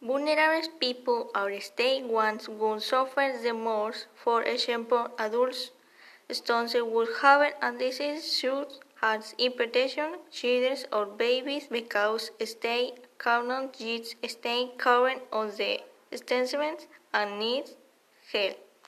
Vulnerable people or stay ones who suffer the most. For example, adults, stones would have a disease should have hypertension, children or babies because state cannot yet stay current on the statements and need help.